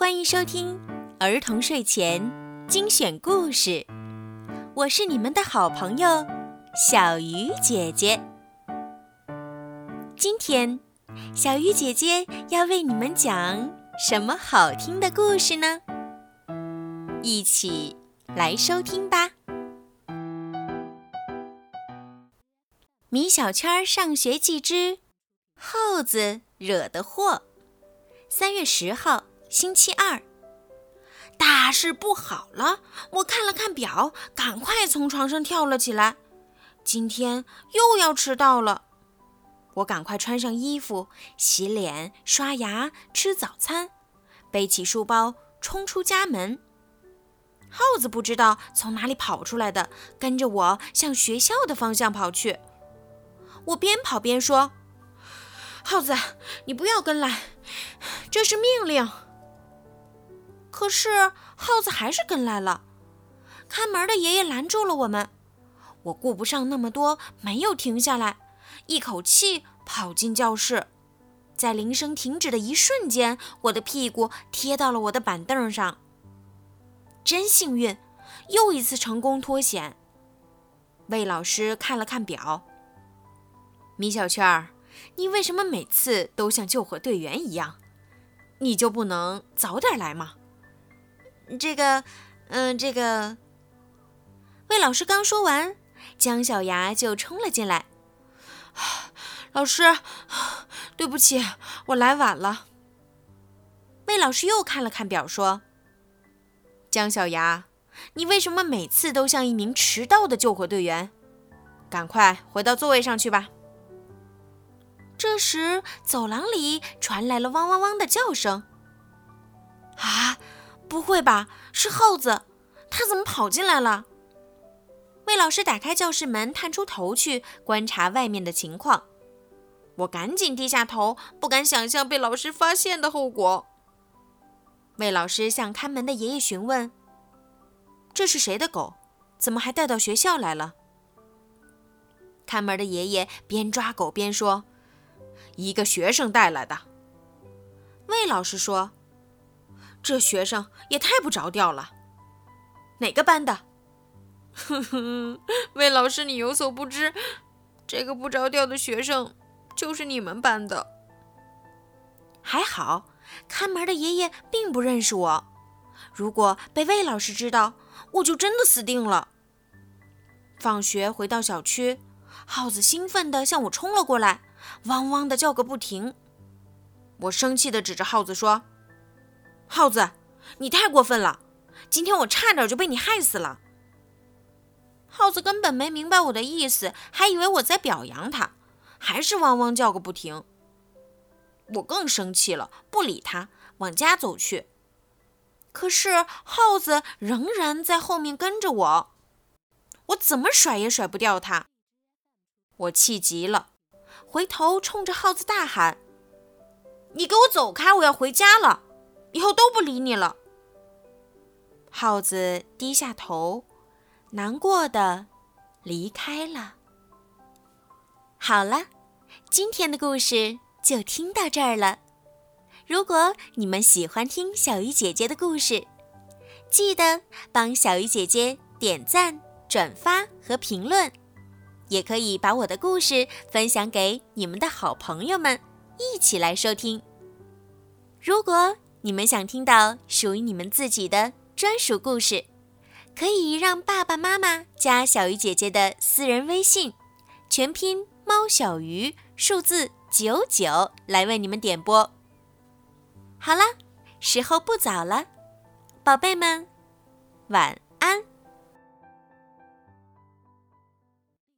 欢迎收听儿童睡前精选故事，我是你们的好朋友小鱼姐姐。今天，小鱼姐姐要为你们讲什么好听的故事呢？一起来收听吧。米小圈上学记之耗子惹的祸，三月十号。星期二，大事不好了！我看了看表，赶快从床上跳了起来。今天又要迟到了。我赶快穿上衣服，洗脸、刷牙、吃早餐，背起书包冲出家门。耗子不知道从哪里跑出来的，跟着我向学校的方向跑去。我边跑边说：“耗子，你不要跟来，这是命令。”可是耗子还是跟来了，看门的爷爷拦住了我们。我顾不上那么多，没有停下来，一口气跑进教室。在铃声停止的一瞬间，我的屁股贴到了我的板凳上。真幸运，又一次成功脱险。魏老师看了看表，米小圈儿，你为什么每次都像救火队员一样？你就不能早点来吗？这个，嗯，这个。魏老师刚说完，姜小牙就冲了进来。老师，对不起，我来晚了。魏老师又看了看表，说：“姜小牙，你为什么每次都像一名迟到的救火队员？赶快回到座位上去吧。”这时，走廊里传来了汪汪汪的叫声。啊！不会吧？是耗子，它怎么跑进来了？魏老师打开教室门，探出头去观察外面的情况。我赶紧低下头，不敢想象被老师发现的后果。魏老师向看门的爷爷询问：“这是谁的狗？怎么还带到学校来了？”看门的爷爷边抓狗边说：“一个学生带来的。”魏老师说。这学生也太不着调了。哪个班的？哼哼，魏老师，你有所不知，这个不着调的学生就是你们班的。还好，看门的爷爷并不认识我。如果被魏老师知道，我就真的死定了。放学回到小区，耗子兴奋地向我冲了过来，汪汪地叫个不停。我生气地指着耗子说。耗子，你太过分了！今天我差点就被你害死了。耗子根本没明白我的意思，还以为我在表扬他，还是汪汪叫个不停。我更生气了，不理他，往家走去。可是耗子仍然在后面跟着我，我怎么甩也甩不掉他。我气极了，回头冲着耗子大喊：“你给我走开！我要回家了。”以后都不理你了。耗子低下头，难过的离开了。好了，今天的故事就听到这儿了。如果你们喜欢听小鱼姐姐的故事，记得帮小鱼姐姐点赞、转发和评论，也可以把我的故事分享给你们的好朋友们，一起来收听。如果你们想听到属于你们自己的专属故事，可以让爸爸妈妈加小鱼姐姐的私人微信，全拼猫小鱼数字九九来为你们点播。好了，时候不早了，宝贝们，晚。